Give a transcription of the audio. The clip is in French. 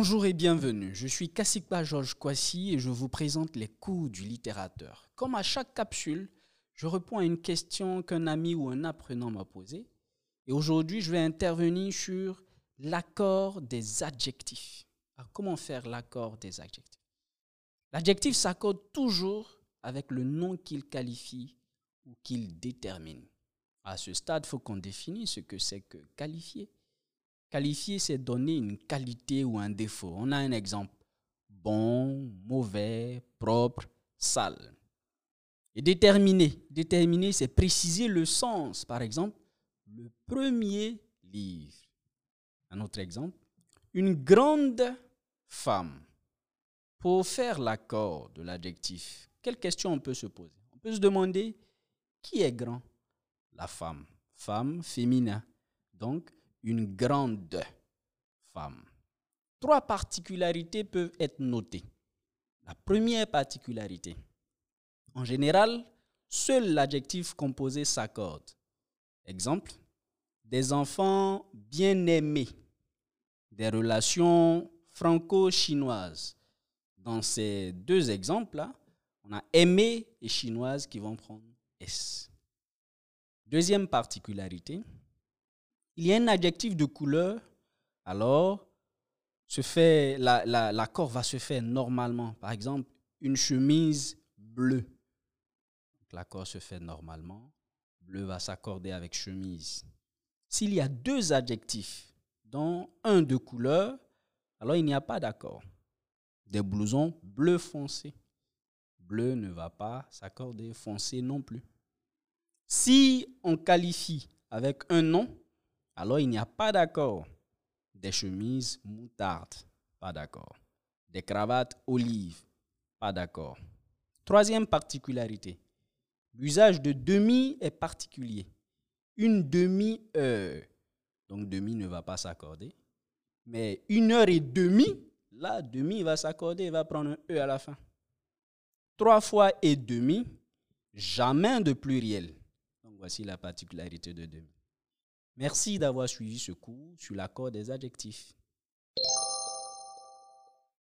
Bonjour et bienvenue. Je suis Kassikba Georges Kwasi et je vous présente les coups du littérateur. Comme à chaque capsule, je réponds à une question qu'un ami ou un apprenant m'a posée. Et aujourd'hui, je vais intervenir sur l'accord des adjectifs. comment faire l'accord des adjectifs? L'adjectif s'accorde toujours avec le nom qu'il qualifie ou qu'il détermine. À ce stade, il faut qu'on définisse ce que c'est que qualifier. Qualifier, c'est donner une qualité ou un défaut. On a un exemple. Bon, mauvais, propre, sale. Et déterminer. Déterminer, c'est préciser le sens. Par exemple, le premier livre. Un autre exemple. Une grande femme. Pour faire l'accord de l'adjectif, quelle question on peut se poser? On peut se demander qui est grand? La femme. Femme, féminin. Donc, une grande femme. Trois particularités peuvent être notées. La première particularité, en général, seul l'adjectif composé s'accorde. Exemple, des enfants bien aimés, des relations franco-chinoises. Dans ces deux exemples-là, on a aimé et chinoise qui vont prendre S. Deuxième particularité, il y a un adjectif de couleur, alors fait, l'accord va se faire normalement. Par exemple, une chemise bleue. L'accord se fait normalement. Bleu va s'accorder avec chemise. S'il y a deux adjectifs, dont un de couleur, alors il n'y a pas d'accord. Des blousons bleu foncé. Bleu ne va pas s'accorder, foncé non plus. Si on qualifie avec un nom, alors il n'y a pas d'accord. Des chemises moutarde, pas d'accord. Des cravates olive, pas d'accord. Troisième particularité, l'usage de demi est particulier. Une demi-heure, donc demi ne va pas s'accorder. Mais une heure et demie, là, demi va s'accorder, va prendre un E à la fin. Trois fois et demi, jamais de pluriel. Donc voici la particularité de demi. Merci d'avoir suivi ce cours sur l'accord des adjectifs.